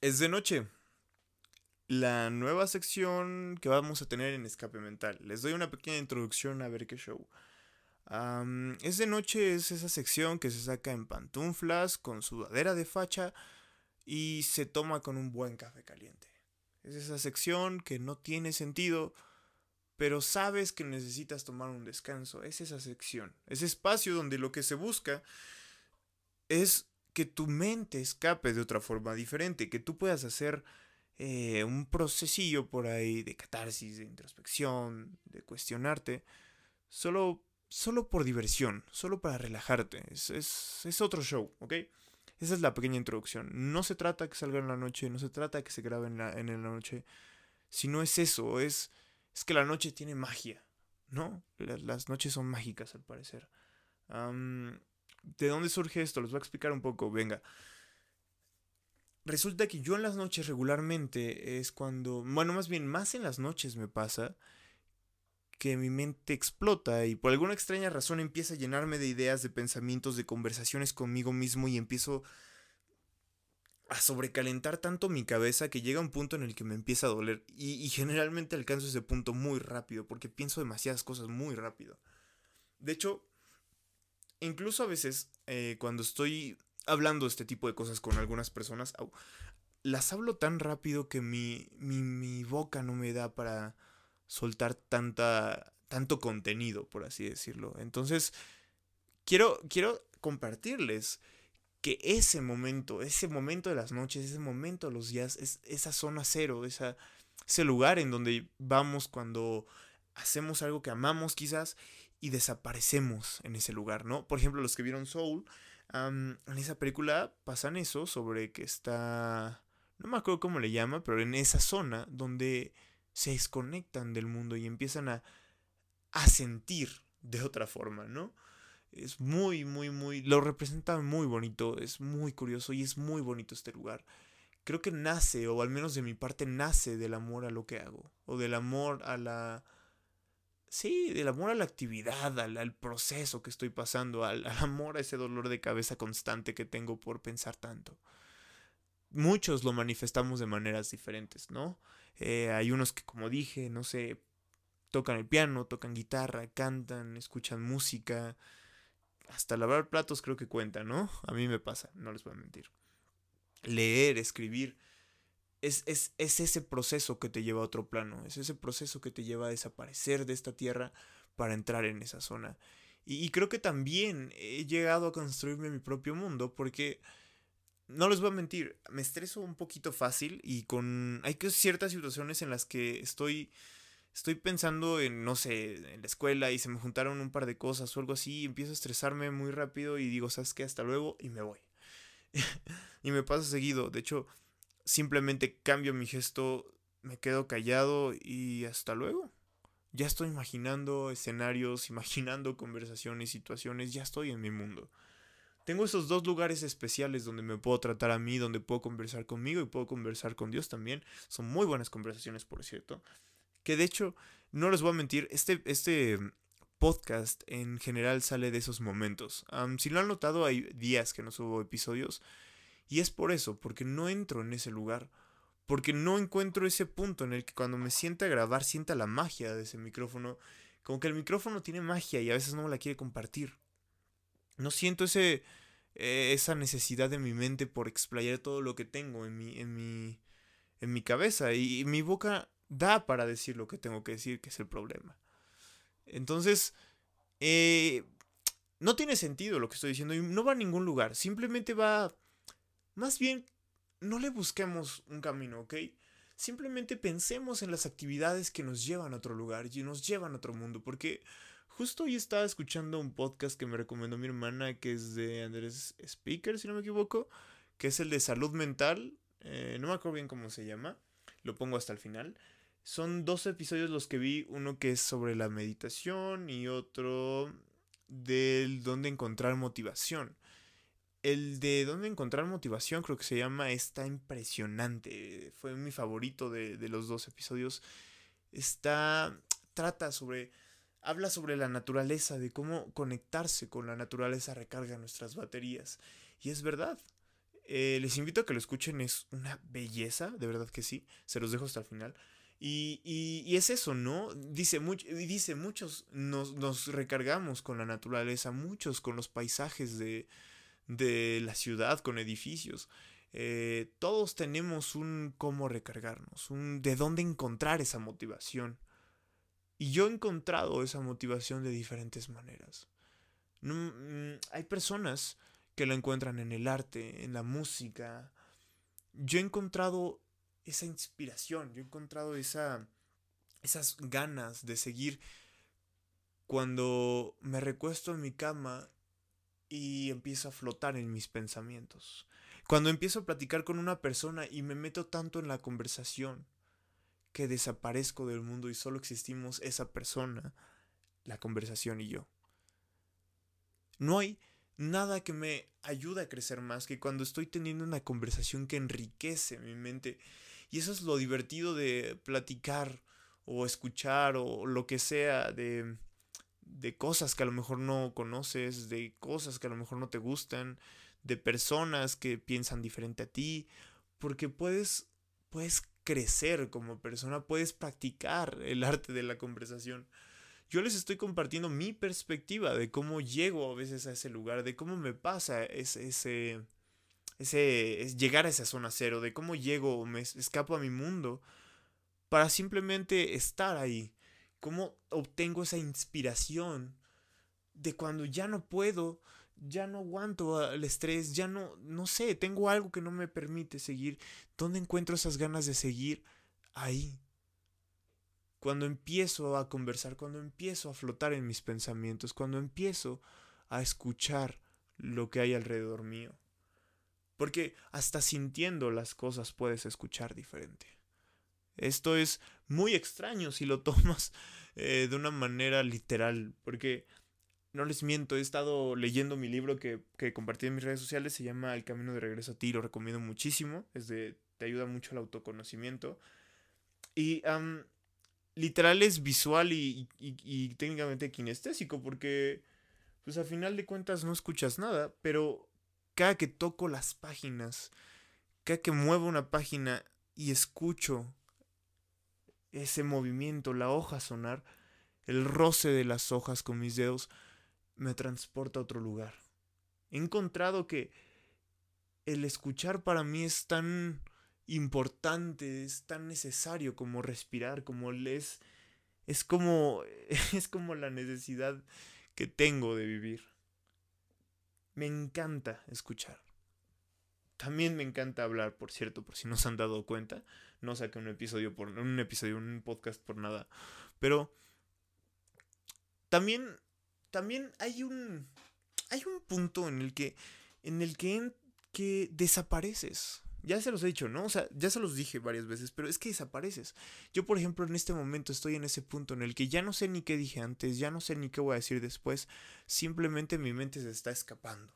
Es de noche. La nueva sección que vamos a tener en Escape Mental. Les doy una pequeña introducción a ver qué show. es de noche, es esa sección que se saca en pantuflas, con sudadera de facha y se toma con un buen café caliente. Es esa sección que no tiene sentido, pero sabes que necesitas tomar un descanso. Es esa sección, ese espacio donde lo que se busca es que tu mente escape de otra forma diferente, que tú puedas hacer eh, un procesillo por ahí de catarsis, de introspección, de cuestionarte, solo, solo por diversión, solo para relajarte. Es, es, otro show, ¿ok? Esa es la pequeña introducción. No se trata que salga en la noche, no se trata que se grabe en la, en la noche, sino es eso, es, es que la noche tiene magia, ¿no? Las, noches son mágicas al parecer. ¿De dónde surge esto? Les voy a explicar un poco, venga. Resulta que yo en las noches regularmente es cuando, bueno, más bien más en las noches me pasa que mi mente explota y por alguna extraña razón empieza a llenarme de ideas, de pensamientos, de conversaciones conmigo mismo y empiezo a sobrecalentar tanto mi cabeza que llega un punto en el que me empieza a doler y, y generalmente alcanzo ese punto muy rápido porque pienso demasiadas cosas muy rápido. De hecho, incluso a veces eh, cuando estoy hablando este tipo de cosas con algunas personas, las hablo tan rápido que mi, mi, boca no me da para soltar tanta, tanto contenido, por así decirlo. Entonces, quiero, quiero compartirles que ese momento, ese momento de las noches, ese momento de los días, es esa zona cero, ese lugar en donde vamos cuando hacemos algo que amamos quizás y desaparecemos en ese lugar, ¿no? Por ejemplo, los que vieron Soul, en esa película pasan eso sobre que está, no me acuerdo cómo le llama, pero en esa zona donde se desconectan del mundo y empiezan a, a sentir de otra forma, ¿no? Es muy, muy, muy, lo representa muy bonito, es muy curioso y es muy bonito este lugar. Creo que nace, o al menos de mi parte, nace del amor a lo que hago, o del amor a la Sí, del amor a la actividad, al, proceso que estoy pasando, al, amor a ese dolor de cabeza constante que tengo por pensar tanto. Muchos lo manifestamos de maneras diferentes, ¿no? Eh, hay unos que, como dije, no sé, tocan el piano, tocan guitarra, cantan, escuchan música. Hasta lavar platos creo que cuenta, ¿no? A mí me pasa, no les voy a mentir. Leer, escribir es, ese proceso que te lleva a otro plano, es ese proceso que te lleva a desaparecer de esta tierra para entrar en esa zona. Y, creo que también he llegado a construirme mi propio mundo porque, no les voy a mentir, me estreso un poquito fácil y con... Hay ciertas situaciones en las que estoy... Estoy pensando en, no sé, en la escuela y se me juntaron un par de cosas o algo así, y empiezo a estresarme muy rápido y digo, ¿sabes qué? Hasta luego y me voy. y me pasa seguido. De hecho, simplemente cambio mi gesto, me quedo callado y hasta luego. Ya estoy imaginando escenarios, imaginando conversaciones, situaciones, ya estoy en mi mundo. Tengo esos dos lugares especiales donde me puedo tratar a mí, donde puedo conversar conmigo y puedo conversar con Dios también. Son muy buenas conversaciones, por cierto. Que de hecho, no les voy a mentir, este, este podcast en general sale de esos momentos. si lo han notado, hay días que no subo episodios y es por eso, porque no entro en ese lugar. Porque no encuentro ese punto en el que cuando me sienta a grabar sienta la magia de ese micrófono. Como que el micrófono tiene magia y a veces no me la quiere compartir. No siento ese, eh, esa necesidad de mi mente por explayar todo lo que tengo en mi, en mi, en mi cabeza. Y, mi boca da para decir lo que tengo que decir, que es el problema. Entonces, eh, no tiene sentido lo que estoy diciendo y no va a ningún lugar. Simplemente va más bien, no le busquemos un camino, ¿ok? Simplemente pensemos en las actividades que nos llevan a otro lugar y nos llevan a otro mundo, porque justo hoy estaba escuchando un podcast que me recomendó mi hermana, que es de Andrés Speaker, si no me equivoco, que es el de salud mental, eh, no me acuerdo bien cómo se llama, lo pongo hasta el final. Son dos episodios los que vi, uno que es sobre la meditación y otro del dónde encontrar motivación. El de dónde encontrar motivación, creo que se llama, está impresionante. Fue mi favorito de, los dos episodios. Está. Trata sobre. Habla sobre la naturaleza, de cómo conectarse con la naturaleza recarga nuestras baterías. Y es verdad. Eh, les invito a que lo escuchen, es una belleza, de verdad que sí. Se los dejo hasta el final. Y, y, es eso, ¿no? Dice, dice muchos nos, nos, recargamos con la naturaleza, muchos con los paisajes de, de la ciudad, con edificios. Eh, todos tenemos un cómo recargarnos, un de dónde encontrar esa motivación. Y yo he encontrado esa motivación de diferentes maneras. Mm, hay personas que la encuentran en el arte, en la música. Yo he encontrado esa inspiración, yo he encontrado esa, esas ganas de seguir cuando me recuesto en mi cama y empiezo a flotar en mis pensamientos. Cuando empiezo a platicar con una persona y me meto tanto en la conversación que desaparezco del mundo y solo existimos esa persona, la conversación y yo. No hay nada que me ayude a crecer más que cuando estoy teniendo una conversación que enriquece mi mente. Y eso es lo divertido de platicar o escuchar o lo que sea de, de cosas que a lo mejor no conoces, de cosas que a lo mejor no te gustan, de personas que piensan diferente a ti, porque puedes, puedes crecer como persona, puedes practicar el arte de la conversación. Yo les estoy compartiendo mi perspectiva de cómo llego a veces a ese lugar, de cómo me pasa ese, ese, ese llegar a esa zona cero, de cómo llego, me escapo a mi mundo para simplemente estar ahí, cómo obtengo esa inspiración de cuando ya no puedo, ya no aguanto el estrés, ya no, no sé, tengo algo que no me permite seguir. ¿Dónde encuentro esas ganas de seguir? Ahí. Cuando empiezo a conversar, cuando empiezo a flotar en mis pensamientos, cuando empiezo a escuchar lo que hay alrededor mío. Porque hasta sintiendo las cosas puedes escuchar diferente. Esto es muy extraño si lo tomas eh, de una manera literal, porque no les miento, he estado leyendo mi libro que, compartí en mis redes sociales, se llama El Camino de Regreso a ti, lo recomiendo muchísimo, es de, te ayuda mucho al autoconocimiento. Y literal es visual y, y, técnicamente kinestésico, porque pues al final de cuentas no escuchas nada, pero cada que toco las páginas, cada que muevo una página y escucho ese movimiento, la hoja sonar, el roce de las hojas con mis dedos, me transporta a otro lugar. He encontrado que el escuchar para mí es tan importante, es tan necesario como respirar, como es es como es como la necesidad que tengo de vivir. Me encanta escuchar. También me encanta hablar, por cierto, por si no se han dado cuenta. No saqué un episodio por un episodio, un podcast por nada, pero también también hay un hay un punto en el que en el que, que desapareces. Ya se los he dicho, ¿no? O sea, ya se los dije varias veces, pero es que desapareces. Yo, por ejemplo, en este momento estoy en ese punto en el que ya no sé ni qué dije antes, ya no sé ni qué voy a decir después, simplemente mi mente se está escapando.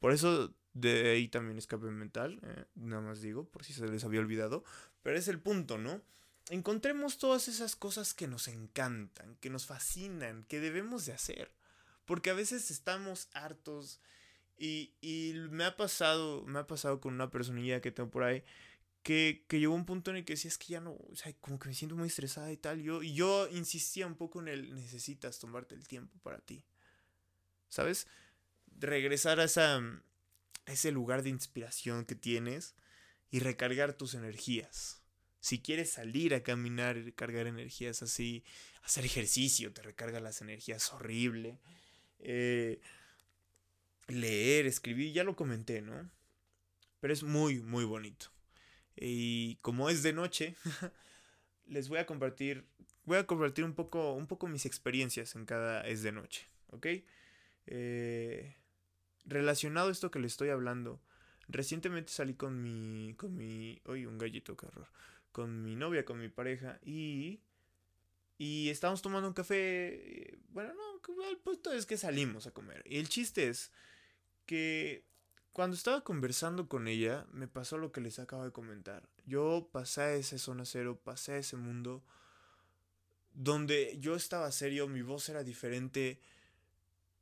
Por eso de ahí también escape mental, eh, nada más digo, por si se les había olvidado, pero es el punto, ¿no? encontremos todas esas cosas que nos encantan, que nos fascinan, que debemos de hacer. Porque a veces estamos hartos y, y me ha pasado, me ha pasado con una personilla que tengo por ahí que, que llegó un punto en el que decía, es que ya no, o sea, como que me siento muy estresada y tal. Yo, y yo insistía un poco en el, necesitas tomarte el tiempo para ti. ¿Sabes? Regresar a, esa, a ese lugar de inspiración que tienes y recargar tus energías. Si quieres salir a caminar y recargar energías así, hacer ejercicio te recarga las energías horrible. Eh, leer, escribir, ya lo comenté, ¿no? Pero es muy, muy bonito. Y como es de noche, les voy a compartir, voy a compartir un poco, un poco mis experiencias en cada es de noche, ¿ok? Eh, relacionado a esto que le estoy hablando, recientemente salí con mi, con mi, oye, un gallito, qué horror con mi novia, con mi pareja y... Y estábamos tomando un café. Bueno, no, el punto es que salimos a comer. Y el chiste es que cuando estaba conversando con ella, me pasó lo que les acabo de comentar. Yo pasé esa zona cero, pasé a ese mundo donde yo estaba serio, mi voz era diferente.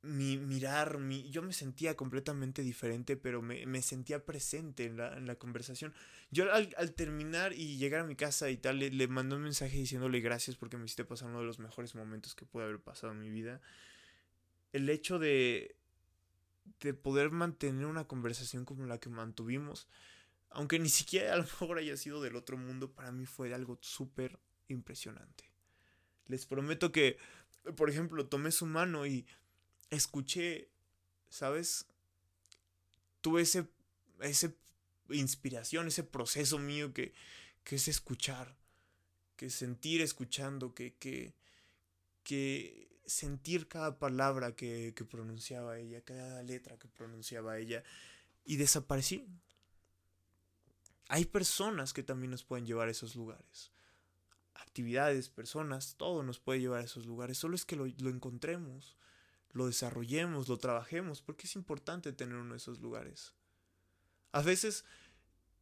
Mi mirar, mi, yo me sentía completamente diferente, pero me, me sentía presente en la, en la, conversación. Yo al, al, terminar y llegar a mi casa y tal, le, le mandé un mensaje diciéndole gracias porque me hiciste pasar uno de los mejores momentos que pude haber pasado en mi vida. El hecho de, de poder mantener una conversación como la que mantuvimos, aunque ni siquiera a lo mejor haya sido del otro mundo, para mí fue algo súper impresionante. Les prometo que, por ejemplo, tomé su mano y escuché, ¿sabes? Tuve ese, ese inspiración, ese proceso mío que, que es escuchar, que sentir escuchando, que, que, que sentir cada palabra que, que pronunciaba ella, cada letra que pronunciaba ella, y desaparecí. Hay personas que también nos pueden llevar a esos lugares. Actividades, personas, todo nos puede llevar a esos lugares. Solo es que lo, lo encontremos lo desarrollemos, lo trabajemos, porque es importante tener uno de esos lugares. A veces,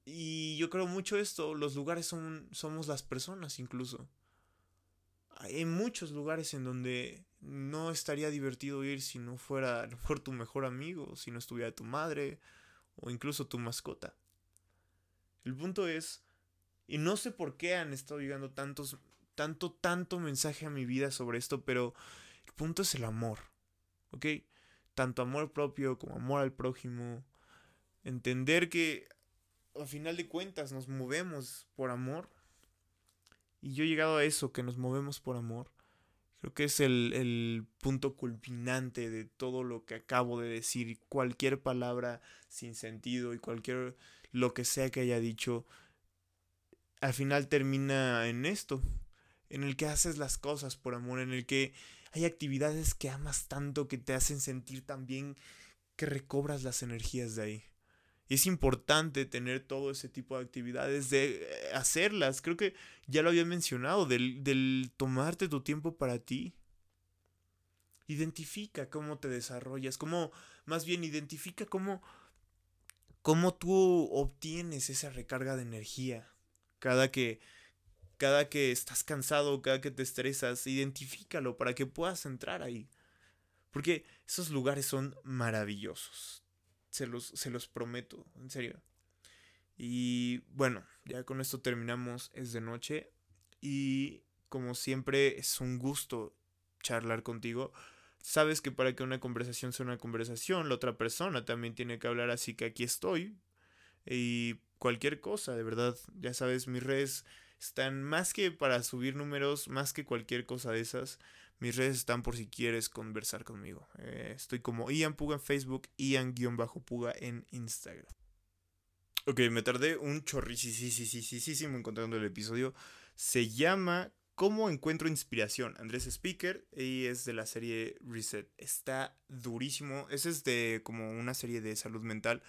y yo creo mucho esto, los lugares son, somos las personas incluso. Hay muchos lugares en donde no estaría divertido ir si no fuera a tu mejor amigo, si no estuviera tu madre o incluso tu mascota. El punto es, y no sé por qué han estado llegando tantos, tanto, tanto mensaje a mi vida sobre esto, pero el punto es el amor. ¿Ok? Tanto amor propio como amor al prójimo. Entender que a final de cuentas nos movemos por amor. Y yo he llegado a eso, que nos movemos por amor. Creo que es el, el, punto culminante de todo lo que acabo de decir. Cualquier palabra sin sentido y cualquier lo que sea que haya dicho, al final termina en esto. En el que haces las cosas por amor, en el que hay actividades que amas tanto que te hacen sentir tan bien que recobras las energías de ahí. Y es importante tener todo ese tipo de actividades, de eh, hacerlas. Creo que ya lo había mencionado, del, del tomarte tu tiempo para ti. Identifica cómo te desarrollas, cómo, más bien identifica cómo, cómo tú obtienes esa recarga de energía. Cada que cada que estás cansado, cada que te estresas, identifícalo para que puedas entrar ahí. Porque esos lugares son maravillosos. Se los, se los prometo, en serio. Y bueno, ya con esto terminamos. Es de noche. Y como siempre, es un gusto charlar contigo. Sabes que para que una conversación sea una conversación, la otra persona también tiene que hablar, así que aquí estoy. Y cualquier cosa, de verdad. Ya sabes, mis redes están más que para subir números, más que cualquier cosa de esas. Mis redes están por si quieres conversar conmigo. Eh, estoy como Ian Puga en Facebook, Ian-Puga en Instagram. Ok, me tardé un chorricísimo encontrando el episodio. Se llama ¿Cómo encuentro inspiración? Andrés Speaker y es de la serie Reset. Está durísimo. Ese es de como una serie de salud mental.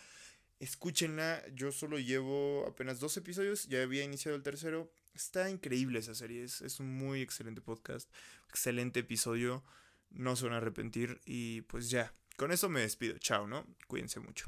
Escúchenla, yo solo llevo apenas dos episodios, ya había iniciado el tercero. Está increíble esa serie, es, un muy excelente podcast, excelente episodio, no se van a arrepentir y pues ya, con eso me despido, chao, ¿no? Cuídense mucho.